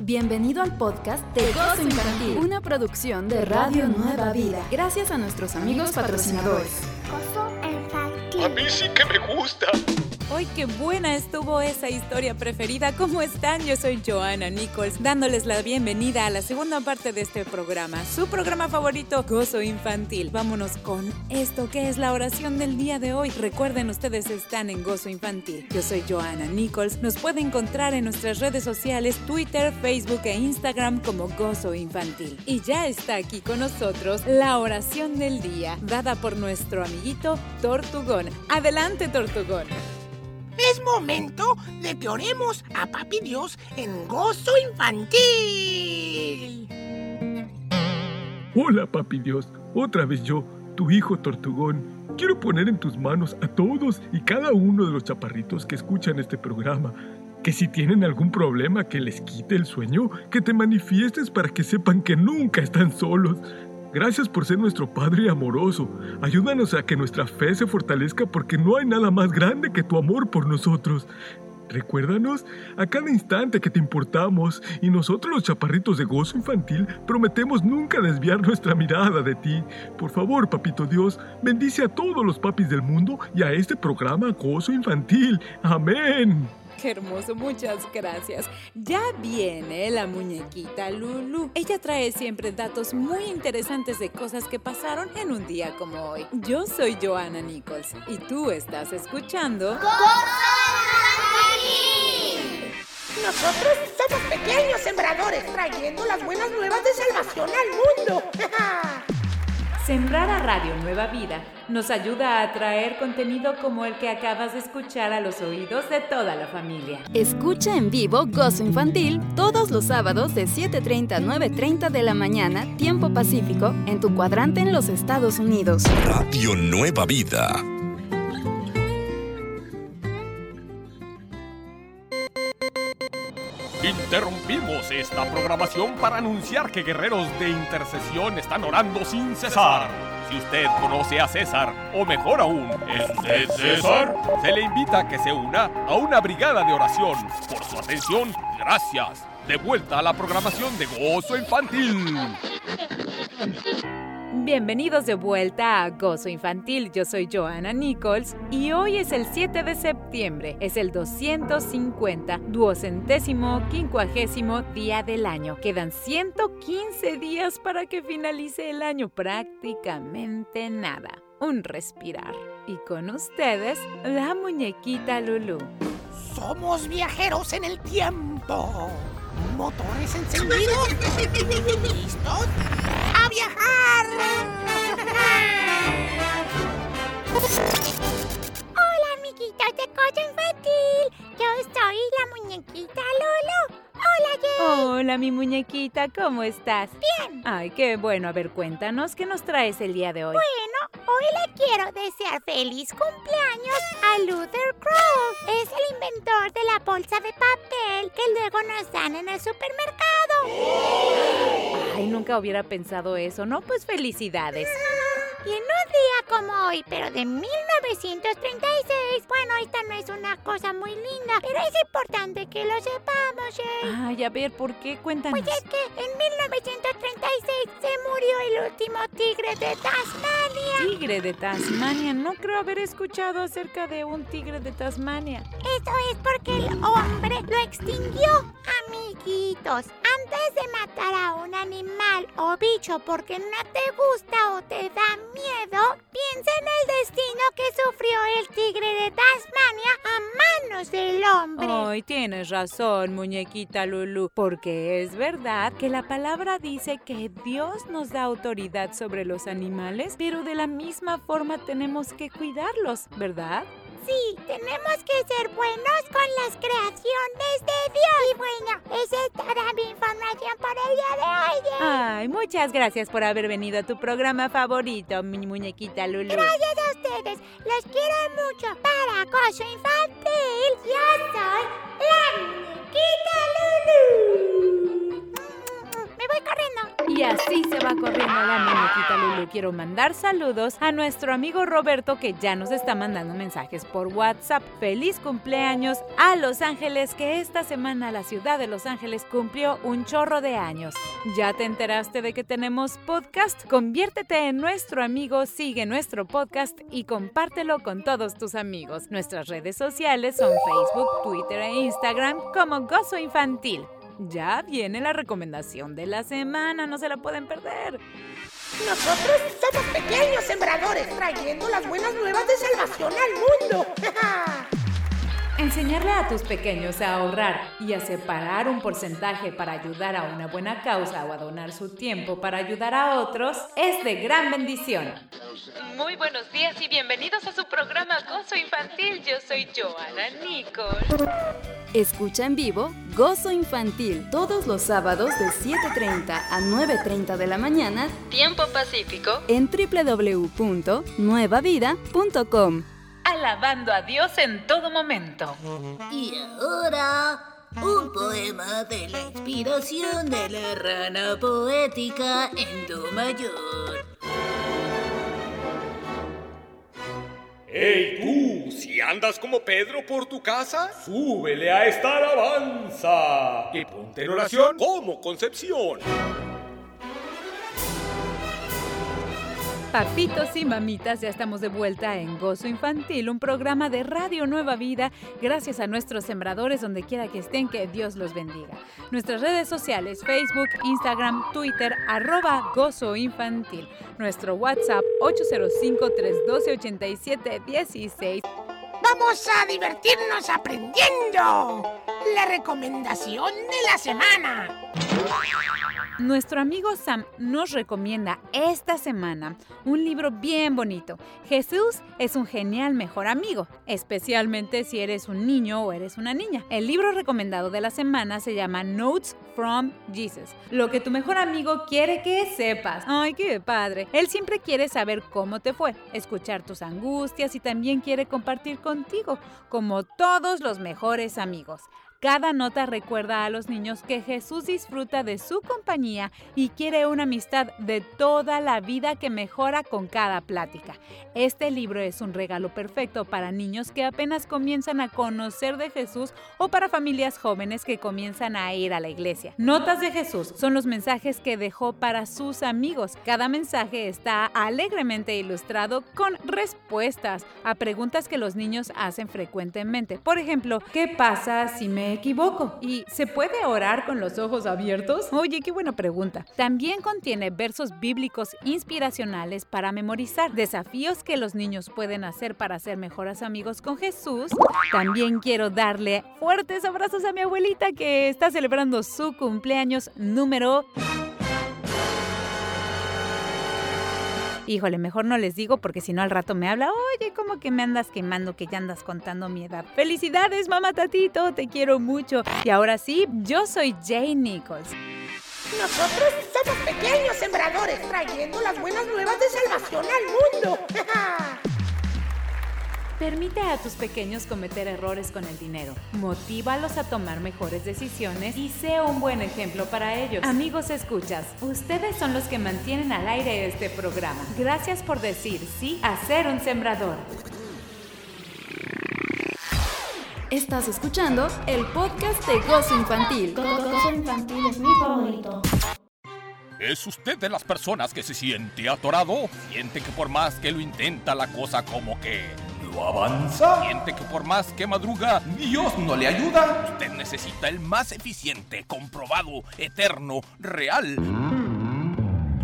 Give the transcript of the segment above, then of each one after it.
Bienvenido al podcast de Gozo Infantil, una producción de Radio Nueva Vida. Gracias a nuestros amigos patrocinadores. Gozo Infantil. A mí sí que me gusta. ¡Ay, qué buena estuvo esa historia preferida! ¿Cómo están? Yo soy Joana Nichols, dándoles la bienvenida a la segunda parte de este programa, su programa favorito, Gozo Infantil. Vámonos con esto que es la oración del día de hoy. Recuerden, ustedes están en Gozo Infantil. Yo soy Joana Nichols. Nos puede encontrar en nuestras redes sociales, Twitter, Facebook e Instagram como Gozo Infantil. Y ya está aquí con nosotros la oración del día, dada por nuestro amiguito Tortugón. Adelante, Tortugón. Es momento de que oremos a Papi Dios en gozo infantil. Hola, papi Dios. Otra vez yo, tu hijo Tortugón. Quiero poner en tus manos a todos y cada uno de los chaparritos que escuchan este programa. Que si tienen algún problema que les quite el sueño, que te manifiestes para que sepan que nunca están solos. Gracias por ser nuestro Padre amoroso. Ayúdanos a que nuestra fe se fortalezca porque no hay nada más grande que tu amor por nosotros. Recuérdanos a cada instante que te importamos y nosotros los chaparritos de gozo infantil prometemos nunca desviar nuestra mirada de ti. Por favor, papito Dios, bendice a todos los papis del mundo y a este programa Gozo Infantil. Amén. Qué hermoso, muchas gracias. Ya viene la muñequita Lulu. Ella trae siempre datos muy interesantes de cosas que pasaron en un día como hoy. Yo soy Joana Nichols y tú estás escuchando... Nosotros somos pequeños sembradores trayendo las buenas nuevas de salvación al mundo. Sembrar a Radio Nueva Vida nos ayuda a traer contenido como el que acabas de escuchar a los oídos de toda la familia. Escucha en vivo Gozo Infantil todos los sábados de 7.30 a 9.30 de la mañana, tiempo pacífico, en tu cuadrante en los Estados Unidos. Radio Nueva Vida. Esta programación para anunciar que guerreros de intercesión están orando sin cesar. Si usted conoce a César, o mejor aún, ¿es de César? Se le invita a que se una a una brigada de oración. Por su atención, gracias. De vuelta a la programación de Gozo Infantil. Bienvenidos de vuelta a Gozo Infantil. Yo soy Joana Nichols y hoy es el 7 de septiembre. Es el 250, duocentésimo, quincuagésimo día del año. Quedan 115 días para que finalice el año. Prácticamente nada. Un respirar. Y con ustedes, la muñequita Lulu. Somos viajeros en el tiempo. Motores encendidos. ¿Listos? ¡A viajar! Hola, amiguitos de Gozo Infantil. Yo soy la muñequita Lulu. Hola, Jay. Hola, mi muñequita, ¿cómo estás? Bien. Ay, qué bueno. A ver, cuéntanos, ¿qué nos traes el día de hoy? Bueno, hoy le quiero desear feliz cumpleaños a Luther Crow. Es el inventor de la bolsa de papel que luego nos dan en el supermercado. Ay, nunca hubiera pensado eso, ¿no? Pues felicidades. Y en un día como hoy, pero de 1936, bueno, esta no es una cosa muy linda, pero es importante que lo sepamos, Jay. Ay, a ver, ¿por qué? Cuéntanos. Pues es que en 1936 se murió el último tigre de Tasmania. Tigre de Tasmania. No creo haber escuchado acerca de un tigre de Tasmania. Eso es porque el hombre lo extinguió. Amiguitos, antes de matar a un animal o bicho porque no te gusta o te da miedo, piensa en el destino que sufrió el tigre de Tasmania a manos del hombre. Ay, tienes razón, muñequita Lulu, porque es verdad que la palabra dice que Dios nos da autoridad sobre los animales, pero de la misma forma tenemos que cuidarlos, ¿verdad? Sí, tenemos que ser buenos con las creaciones de Dios. Y bueno, esa es toda mi información por el día de hoy. Jay. Ay, muchas gracias por haber venido a tu programa favorito, mi muñequita Lulu. Gracias a ustedes, los quiero mucho. Para Gozo Infantil, yo soy la muñequita Lulu. Me voy corriendo. Y así se va corriendo la muñequita Lulu. Quiero mandar saludos a nuestro amigo Roberto que ya nos está mandando mensajes por WhatsApp. Feliz cumpleaños a Los Ángeles, que esta semana la ciudad de Los Ángeles cumplió un chorro de años. ¿Ya te enteraste de que tenemos podcast? Conviértete en nuestro amigo, sigue nuestro podcast y compártelo con todos tus amigos. Nuestras redes sociales son Facebook, Twitter e Instagram como Gozo Infantil. Ya viene la recomendación de la semana, no se la pueden perder. Nosotros somos pequeños sembradores trayendo las buenas nuevas de salvación al mundo. A tus pequeños a ahorrar y a separar un porcentaje para ayudar a una buena causa o a donar su tiempo para ayudar a otros es de gran bendición. Muy buenos días y bienvenidos a su programa Gozo Infantil. Yo soy Joana Nicole. Escucha en vivo Gozo Infantil todos los sábados de 7.30 a 9.30 de la mañana, tiempo pacífico, en www.nuevavida.com. Alabando a Dios en todo momento. Y ahora, un poema de la inspiración de la rana poética en Do mayor. ¡Ey tú! Si andas como Pedro por tu casa, súbele a esta alabanza y ponte en oración como Concepción. Papitos y mamitas, ya estamos de vuelta en Gozo Infantil, un programa de Radio Nueva Vida, gracias a nuestros sembradores donde quiera que estén, que Dios los bendiga. Nuestras redes sociales, Facebook, Instagram, Twitter, arroba Gozo Infantil. Nuestro WhatsApp 805-312-8716. Vamos a divertirnos aprendiendo. La recomendación de la semana. Nuestro amigo Sam nos recomienda esta semana un libro bien bonito. Jesús es un genial mejor amigo, especialmente si eres un niño o eres una niña. El libro recomendado de la semana se llama Notes from Jesus, lo que tu mejor amigo quiere que sepas. Ay, qué padre. Él siempre quiere saber cómo te fue, escuchar tus angustias y también quiere compartir contigo, como todos los mejores amigos. Cada nota recuerda a los niños que Jesús disfruta de su compañía y quiere una amistad de toda la vida que mejora con cada plática. Este libro es un regalo perfecto para niños que apenas comienzan a conocer de Jesús o para familias jóvenes que comienzan a ir a la iglesia. Notas de Jesús son los mensajes que dejó para sus amigos. Cada mensaje está alegremente ilustrado con respuestas a preguntas que los niños hacen frecuentemente. Por ejemplo, ¿qué pasa si me equivoco? ¿Y se puede orar con los ojos abiertos? Oye, qué buena pregunta. También contiene versos bíblicos inspiracionales para memorizar, desafíos que los niños pueden hacer para ser mejores amigos con Jesús. También quiero darle fuertes abrazos a mi abuelita que está celebrando su cumpleaños número Híjole, mejor no les digo porque si no al rato me habla, oye, ¿cómo que me andas quemando que ya andas contando mi edad? Felicidades, mamá Tatito, te quiero mucho. Y ahora sí, yo soy Jane Nichols. Nosotros somos pequeños sembradores trayendo las buenas nuevas de salvación al mundo. Permite a tus pequeños cometer errores con el dinero. Motívalos a tomar mejores decisiones y sea un buen ejemplo para ellos. Amigos, escuchas, ustedes son los que mantienen al aire este programa. Gracias por decir sí a ser un sembrador. Estás escuchando el podcast de Gozo Infantil. Gozo Infantil es mi favorito. ¿Es usted de las personas que se siente atorado? ¿Siente que por más que lo intenta la cosa como que avanza? ¿Siente que por más que madruga Dios no le ayuda? Usted necesita el más eficiente, comprobado, eterno, real.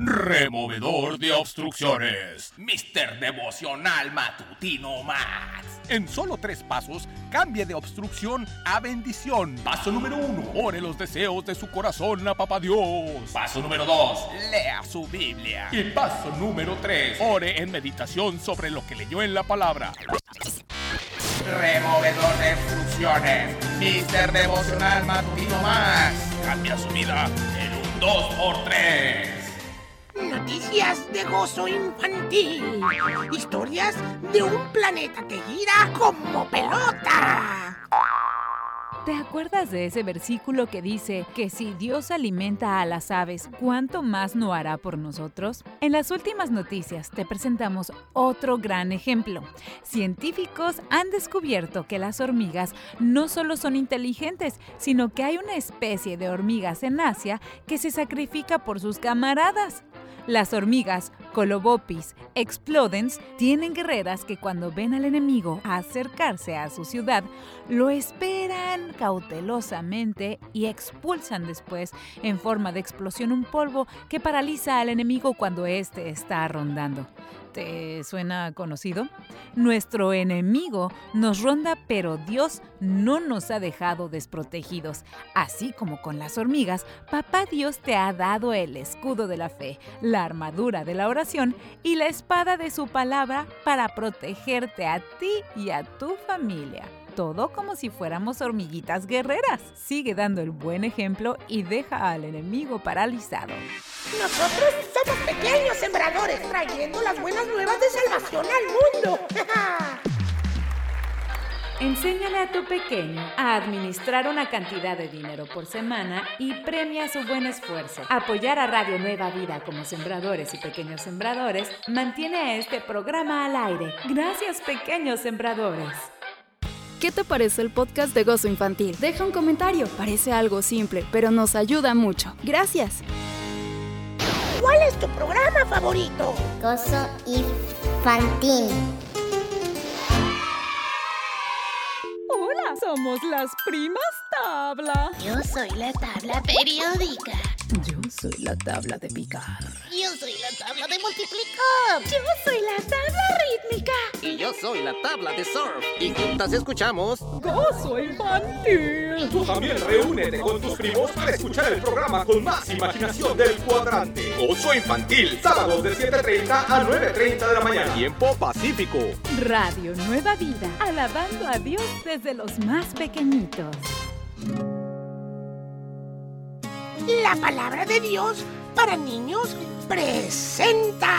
Removedor de obstrucciones. Mr. Devocional Matutino Max. En solo tres pasos, cambie de obstrucción a bendición. Paso número uno, ore los deseos de su corazón a Papá Dios. Paso número dos, lea su Biblia. Y paso número tres, ore en meditación sobre lo que leyó en la palabra. Removedor de obstrucciones. Mr. Devocional Matutino Max. Cambia su vida en un 2x3. Noticias de gozo infantil. Historias de un planeta que gira como pelota. ¿Te acuerdas de ese versículo que dice que si Dios alimenta a las aves, ¿cuánto más no hará por nosotros? En las últimas noticias te presentamos otro gran ejemplo. Científicos han descubierto que las hormigas no solo son inteligentes, sino que hay una especie de hormigas en Asia que se sacrifica por sus camaradas. Las hormigas Colobopis explodens tienen guerreras que cuando ven al enemigo acercarse a su ciudad, lo esperan cautelosamente y expulsan después en forma de explosión un polvo que paraliza al enemigo cuando éste está rondando. ¿Te suena conocido? Nuestro enemigo nos ronda, pero Dios no nos ha dejado desprotegidos. Así como con las hormigas, Papá Dios te ha dado el escudo de la fe, la armadura de la oración y la espada de su palabra para protegerte a ti y a tu familia todo como si fuéramos hormiguitas guerreras. Sigue dando el buen ejemplo y deja al enemigo paralizado. Nosotros somos pequeños sembradores trayendo las buenas nuevas de salvación al mundo. Enséñale a tu pequeño a administrar una cantidad de dinero por semana y premia su buen esfuerzo. Apoyar a Radio Nueva Vida como sembradores y pequeños sembradores mantiene a este programa al aire. Gracias pequeños sembradores. ¿Qué te parece el podcast de Gozo Infantil? Deja un comentario, parece algo simple, pero nos ayuda mucho. Gracias. ¿Cuál es tu programa favorito? Gozo Infantil. Hola, somos las primas tabla. Yo soy la tabla periódica. Yo soy la tabla de picar. Yo soy la tabla de multiplicar. Yo soy la tabla rítmica. Y yo soy la tabla de surf. Y juntas escuchamos Gozo Infantil. Tú también reúnete con tus primos para escuchar el programa con más imaginación del cuadrante. Oso Infantil, sábados de 7.30 a 9.30 de la mañana. Tiempo Pacífico. Radio Nueva Vida, alabando a Dios desde los más pequeñitos. La palabra de Dios para niños presenta.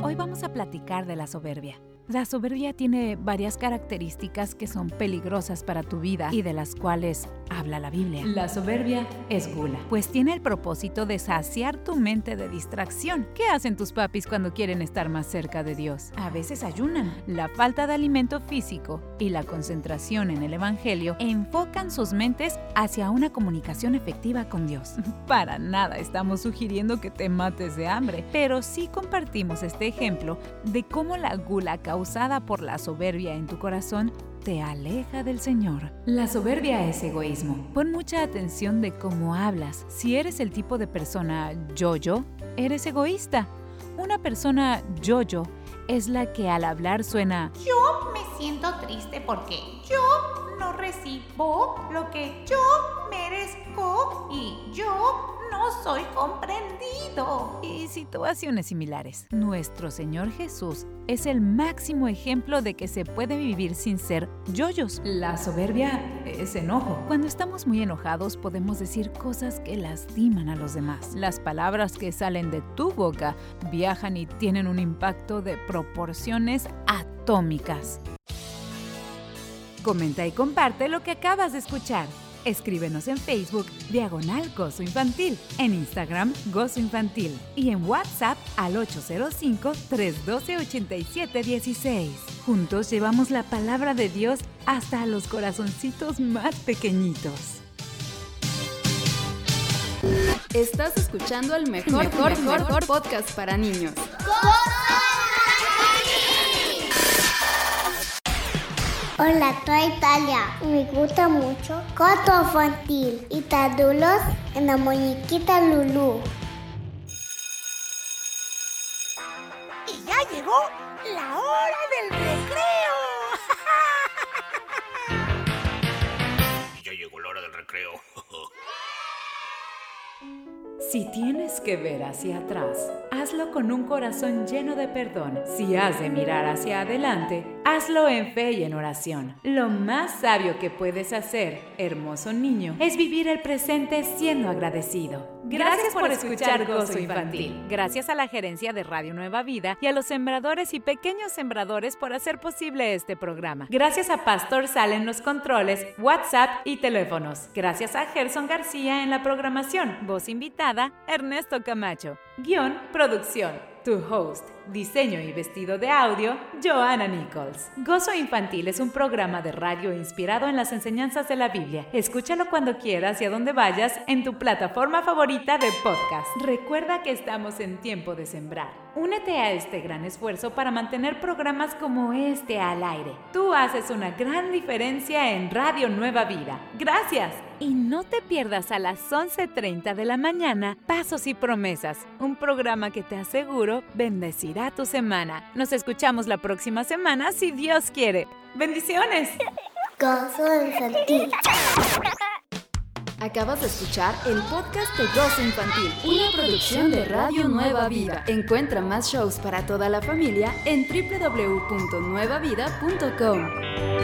Hoy vamos a platicar de la soberbia. La soberbia tiene varias características que son peligrosas para tu vida y de las cuales habla la Biblia. La soberbia es gula, pues tiene el propósito de saciar tu mente de distracción. ¿Qué hacen tus papis cuando quieren estar más cerca de Dios? A veces ayunan. La falta de alimento físico y la concentración en el Evangelio enfocan sus mentes hacia una comunicación efectiva con Dios. Para nada estamos sugiriendo que te mates de hambre, pero sí compartimos este ejemplo de cómo la gula causada por la soberbia en tu corazón te aleja del Señor. La soberbia es egoísmo. Pon mucha atención de cómo hablas. Si eres el tipo de persona yo-yo, eres egoísta. Una persona yo-yo es la que al hablar suena Yo me siento triste porque yo no recibo lo que yo merezco y yo no soy comprendido. y situaciones similares. Nuestro Señor Jesús es el máximo ejemplo de que se puede vivir sin ser yoyos. La soberbia es enojo. Cuando estamos muy enojados podemos decir cosas que lastiman a los demás. Las palabras que salen de tu boca viajan y tienen un impacto de proporciones atómicas. Comenta y comparte lo que acabas de escuchar. Escríbenos en Facebook Diagonal Gozo Infantil, en Instagram Gozo Infantil y en WhatsApp al 805-312-8716. Juntos llevamos la palabra de Dios hasta los corazoncitos más pequeñitos. Estás escuchando el mejor, mejor, mejor podcast para niños. Hola, soy Italia. Me gusta mucho Coto Infantil y Tadulos en la muñequita Lulu. Y ya llegó la hora del recreo. Ya llegó la hora del recreo. Si tienes que ver hacia atrás, hazlo con un corazón lleno de perdón. Si has de mirar hacia adelante, hazlo en fe y en oración. Lo más sabio que puedes hacer, hermoso niño, es vivir el presente siendo agradecido. Gracias por escuchar Gozo Infantil. Gracias a la gerencia de Radio Nueva Vida y a los sembradores y pequeños sembradores por hacer posible este programa. Gracias a Pastor Sal en los controles, WhatsApp y teléfonos. Gracias a Gerson García en la programación. Voz invitada, Ernesto Camacho. Guión, producción. Tu host, diseño y vestido de audio, Joanna Nichols. Gozo Infantil es un programa de radio inspirado en las enseñanzas de la Biblia. Escúchalo cuando quieras y a donde vayas en tu plataforma favorita de podcast. Recuerda que estamos en tiempo de sembrar. Únete a este gran esfuerzo para mantener programas como este al aire. Tú haces una gran diferencia en Radio Nueva Vida. Gracias. Y no te pierdas a las 11.30 de la mañana Pasos y Promesas, un programa que te aseguro bendecirá tu semana. Nos escuchamos la próxima semana si Dios quiere. ¡Bendiciones! Gozo infantil. Acabas de escuchar el podcast de Gozo Infantil, una producción de Radio Nueva Vida. Encuentra más shows para toda la familia en www.nuevavida.com.